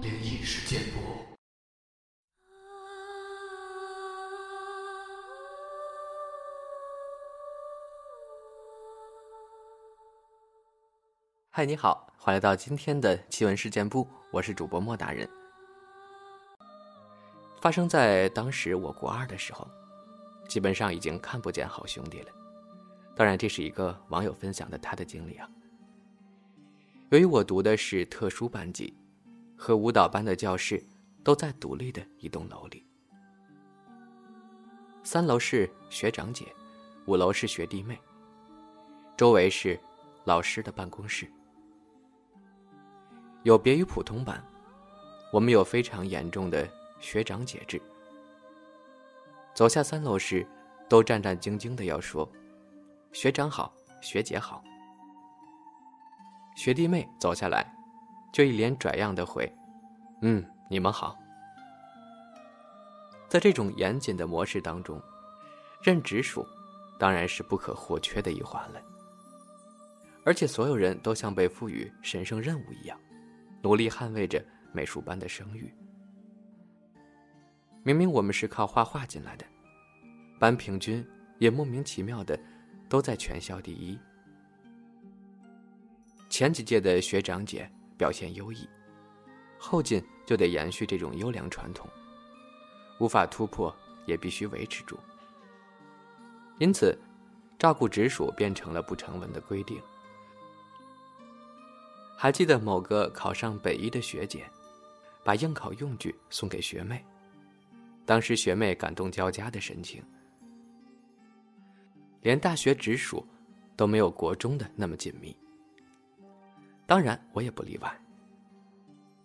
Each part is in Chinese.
灵异事件簿。嗨，你好，欢迎来到今天的奇闻事件部，我是主播莫大人。发生在当时我国二的时候，基本上已经看不见好兄弟了。当然，这是一个网友分享的他的经历啊。由于我读的是特殊班级，和舞蹈班的教室都在独立的一栋楼里。三楼是学长姐，五楼是学弟妹，周围是老师的办公室。有别于普通班，我们有非常严重的学长姐制。走下三楼时，都战战兢兢的要说。学长好，学姐好。学弟妹走下来，就一脸拽样的回：“嗯，你们好。”在这种严谨的模式当中，任直属当然是不可或缺的一环了。而且所有人都像被赋予神圣任务一样，努力捍卫着美术班的声誉。明明我们是靠画画进来的，班平均也莫名其妙的。都在全校第一。前几届的学长姐表现优异，后进就得延续这种优良传统，无法突破也必须维持住。因此，照顾直属变成了不成文的规定。还记得某个考上北医的学姐，把应考用具送给学妹，当时学妹感动交加的神情。连大学直属都没有国中的那么紧密。当然，我也不例外。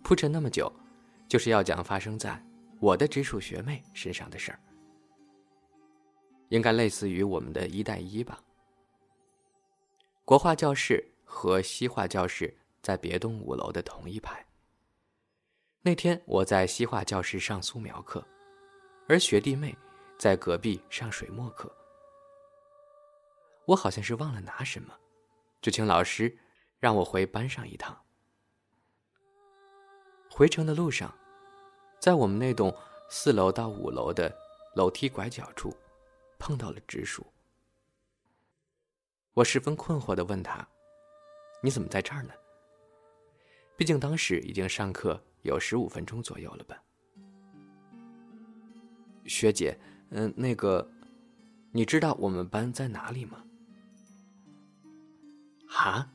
铺陈那么久，就是要讲发生在我的直属学妹身上的事儿。应该类似于我们的一带一吧。国画教室和西画教室在别栋五楼的同一排。那天我在西画教室上素描课，而学弟妹在隔壁上水墨课。我好像是忘了拿什么，就请老师让我回班上一趟。回程的路上，在我们那栋四楼到五楼的楼梯拐角处，碰到了直属。我十分困惑的问他：“你怎么在这儿呢？”毕竟当时已经上课有十五分钟左右了吧。学姐，嗯，那个，你知道我们班在哪里吗？啊，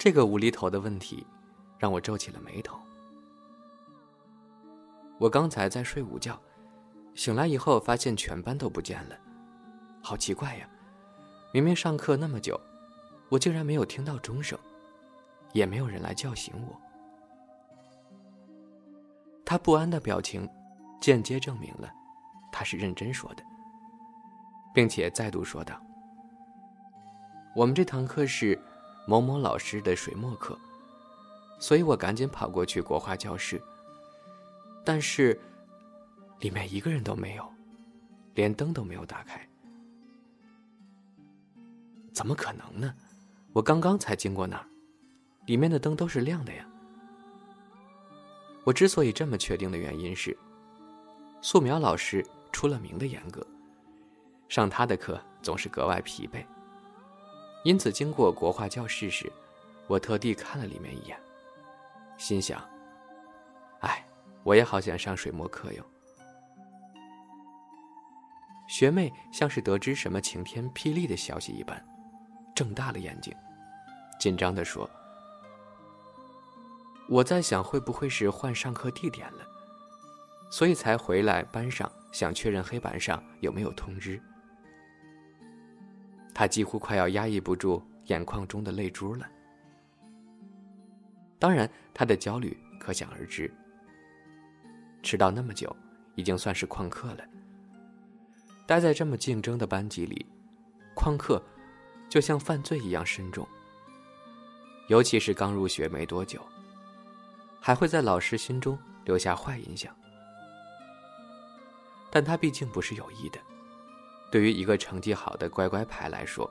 这个无厘头的问题，让我皱起了眉头。我刚才在睡午觉，醒来以后发现全班都不见了，好奇怪呀！明明上课那么久，我竟然没有听到钟声，也没有人来叫醒我。他不安的表情，间接证明了他是认真说的，并且再度说道。我们这堂课是某某老师的水墨课，所以我赶紧跑过去国画教室。但是，里面一个人都没有，连灯都没有打开。怎么可能呢？我刚刚才经过那儿，里面的灯都是亮的呀。我之所以这么确定的原因是，素描老师出了名的严格，上他的课总是格外疲惫。因此，经过国画教室时，我特地看了里面一眼，心想：“哎，我也好想上水墨课哟。”学妹像是得知什么晴天霹雳的消息一般，睁大了眼睛，紧张地说：“我在想，会不会是换上课地点了，所以才回来班上想确认黑板上有没有通知。”他几乎快要压抑不住眼眶中的泪珠了。当然，他的焦虑可想而知。迟到那么久，已经算是旷课了。待在这么竞争的班级里，旷课就像犯罪一样深重。尤其是刚入学没多久，还会在老师心中留下坏印象。但他毕竟不是有意的。对于一个成绩好的乖乖牌来说，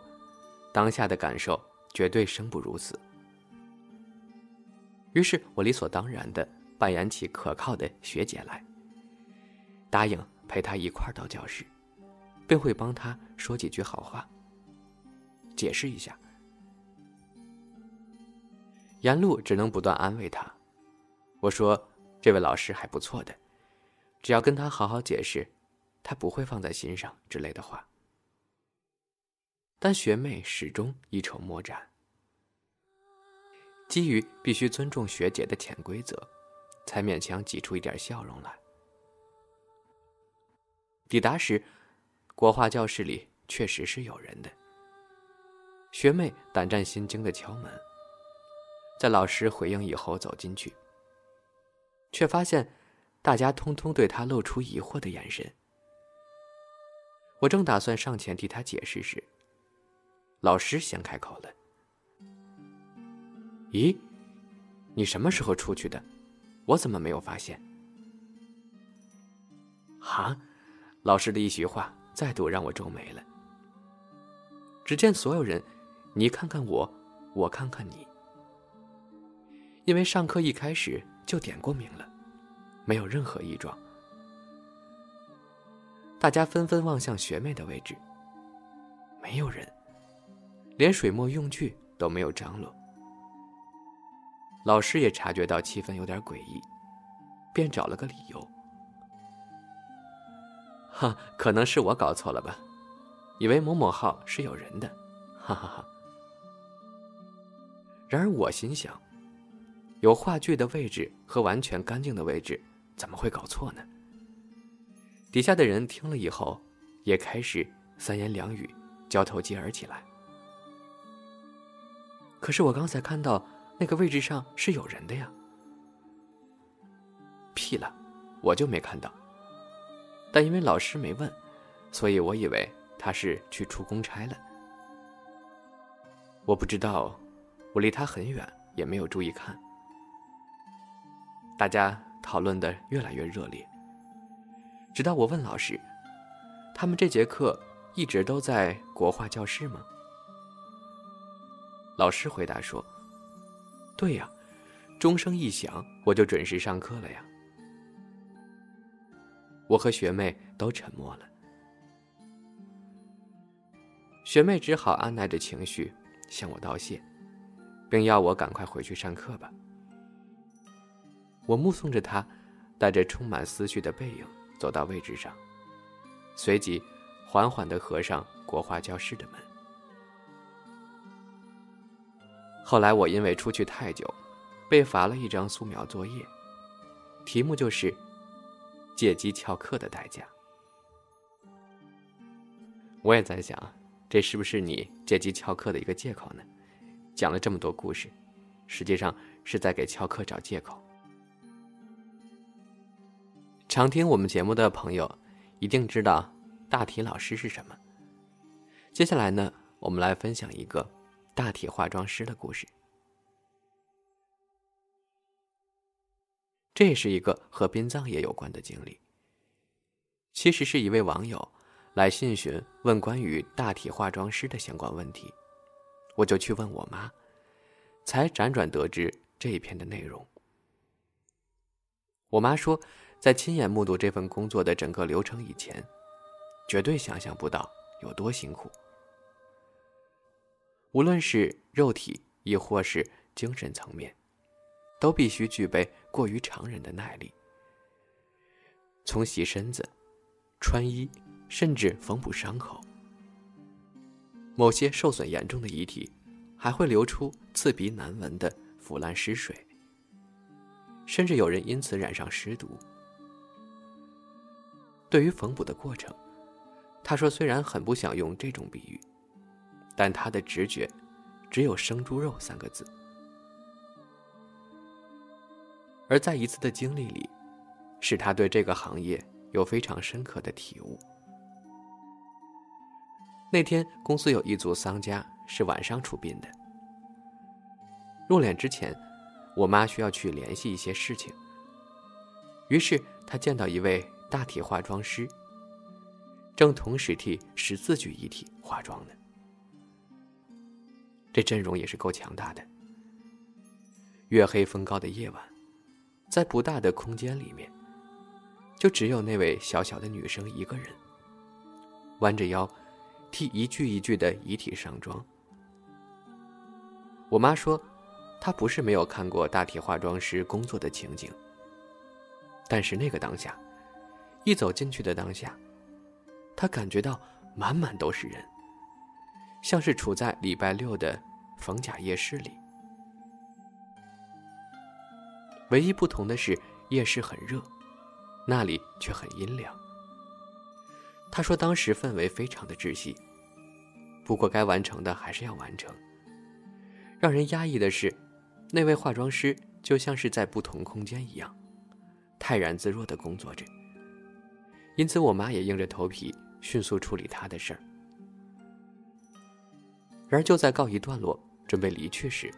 当下的感受绝对生不如死。于是我理所当然的扮演起可靠的学姐来，答应陪她一块儿到教室，并会帮她说几句好话，解释一下。沿路只能不断安慰她，我说：“这位老师还不错的，只要跟他好好解释，他不会放在心上之类的话。”但学妹始终一筹莫展。基于必须尊重学姐的潜规则，才勉强挤出一点笑容来。抵达时，国画教室里确实是有人的。学妹胆战心惊的敲门，在老师回应以后走进去，却发现大家通通对她露出疑惑的眼神。我正打算上前替他解释时，老师先开口了。咦，你什么时候出去的？我怎么没有发现？哈，老师的一席话再度让我皱眉了。只见所有人，你看看我，我看看你，因为上课一开始就点过名了，没有任何异状。大家纷纷望向学妹的位置，没有人，连水墨用具都没有张罗。老师也察觉到气氛有点诡异，便找了个理由：“哈，可能是我搞错了吧，以为某某号是有人的，哈哈哈。”然而我心想，有话剧的位置和完全干净的位置，怎么会搞错呢？底下的人听了以后，也开始三言两语交头接耳起来。可是我刚才看到。那个位置上是有人的呀！屁了，我就没看到。但因为老师没问，所以我以为他是去出公差了。我不知道，我离他很远，也没有注意看。大家讨论的越来越热烈，直到我问老师：“他们这节课一直都在国画教室吗？”老师回答说。对呀，钟声一响，我就准时上课了呀。我和学妹都沉默了，学妹只好按耐着情绪向我道谢，并要我赶快回去上课吧。我目送着她带着充满思绪的背影走到位置上，随即缓缓的合上国画教室的门。后来我因为出去太久，被罚了一张素描作业，题目就是“借机翘课的代价”。我也在想，这是不是你借机翘课的一个借口呢？讲了这么多故事，实际上是在给翘课找借口。常听我们节目的朋友一定知道大体老师是什么。接下来呢，我们来分享一个。大体化妆师的故事，这是一个和殡葬业有关的经历。其实是一位网友来信询问关于大体化妆师的相关问题，我就去问我妈，才辗转得知这一篇的内容。我妈说，在亲眼目睹这份工作的整个流程以前，绝对想象不到有多辛苦。无论是肉体亦或是精神层面，都必须具备过于常人的耐力。从洗身子、穿衣，甚至缝补伤口，某些受损严重的遗体还会流出刺鼻难闻的腐烂尸水，甚至有人因此染上尸毒。对于缝补的过程，他说：“虽然很不想用这种比喻。”但他的直觉，只有“生猪肉”三个字。而在一次的经历里，使他对这个行业有非常深刻的体悟。那天公司有一组丧家是晚上出殡的，入殓之前，我妈需要去联系一些事情。于是她见到一位大体化妆师，正同时替十四具遗体化妆呢。这阵容也是够强大的。月黑风高的夜晚，在不大的空间里面，就只有那位小小的女生一个人，弯着腰，替一具一具的遗体上妆。我妈说，她不是没有看过大体化妆师工作的情景，但是那个当下，一走进去的当下，他感觉到满满都是人，像是处在礼拜六的逢甲夜市里。唯一不同的是，夜市很热，那里却很阴凉。他说当时氛围非常的窒息，不过该完成的还是要完成。让人压抑的是，那位化妆师就像是在不同空间一样，泰然自若的工作着。因此，我妈也硬着头皮迅速处理她的事儿。然而，就在告一段落、准备离去时，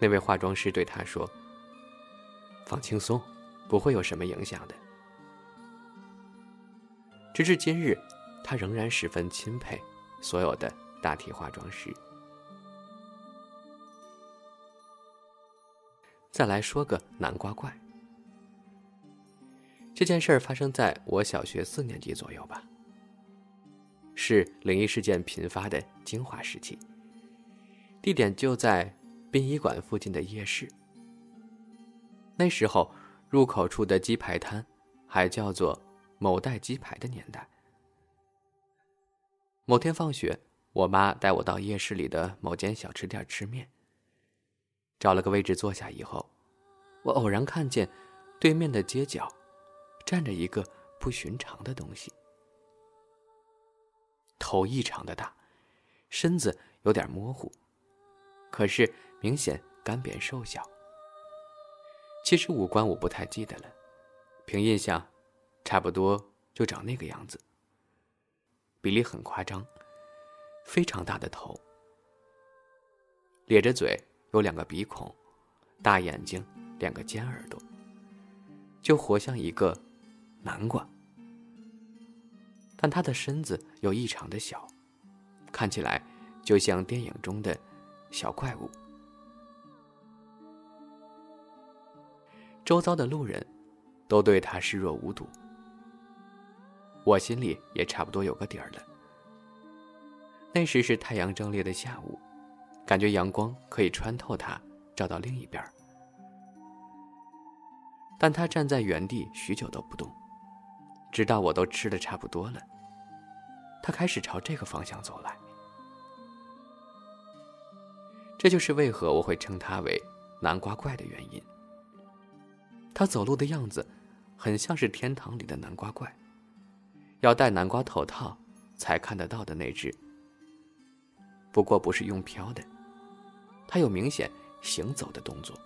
那位化妆师对她说：“放轻松，不会有什么影响的。”直至今日，他仍然十分钦佩所有的大体化妆师。再来说个南瓜怪。这件事儿发生在我小学四年级左右吧，是灵异事件频发的精华时期。地点就在殡仪馆附近的夜市。那时候，入口处的鸡排摊还叫做“某代鸡排”的年代。某天放学，我妈带我到夜市里的某间小吃店吃面。找了个位置坐下以后，我偶然看见对面的街角站着一个不寻常的东西，头异常的大，身子有点模糊，可是明显干瘪瘦小。其实五官我不太记得了，凭印象，差不多就长那个样子。比例很夸张，非常大的头，咧着嘴。有两个鼻孔，大眼睛，两个尖耳朵，就活像一个南瓜。但他的身子又异常的小，看起来就像电影中的小怪物。周遭的路人都对他视若无睹，我心里也差不多有个底儿了。那时是太阳正烈的下午。感觉阳光可以穿透它，照到另一边但他站在原地许久都不动，直到我都吃的差不多了，他开始朝这个方向走来。这就是为何我会称他为“南瓜怪”的原因。他走路的样子，很像是天堂里的南瓜怪，要戴南瓜头套才看得到的那只。不过不是用飘的，他有明显行走的动作。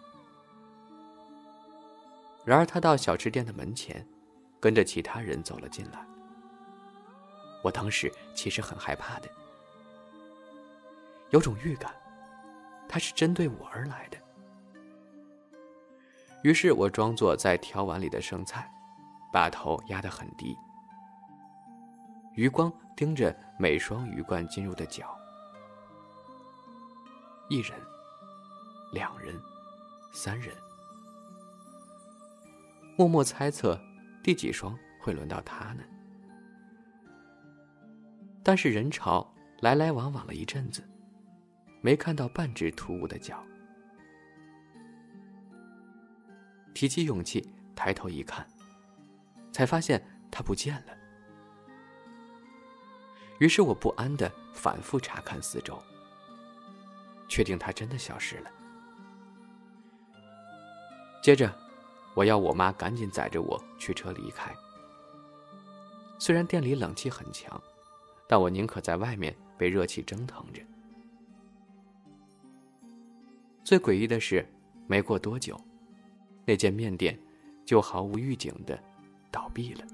然而他到小吃店的门前，跟着其他人走了进来。我当时其实很害怕的，有种预感，他是针对我而来的。于是我装作在挑碗里的剩菜，把头压得很低，余光盯着每双鱼贯进入的脚。一人，两人，三人，默默猜测第几双会轮到他呢？但是人潮来来往往了一阵子，没看到半只突兀的脚。提起勇气抬头一看，才发现他不见了。于是我不安的反复查看四周。确定他真的消失了。接着，我要我妈赶紧载着我驱车离开。虽然店里冷气很强，但我宁可在外面被热气蒸腾着。最诡异的是，没过多久，那间面店就毫无预警的倒闭了。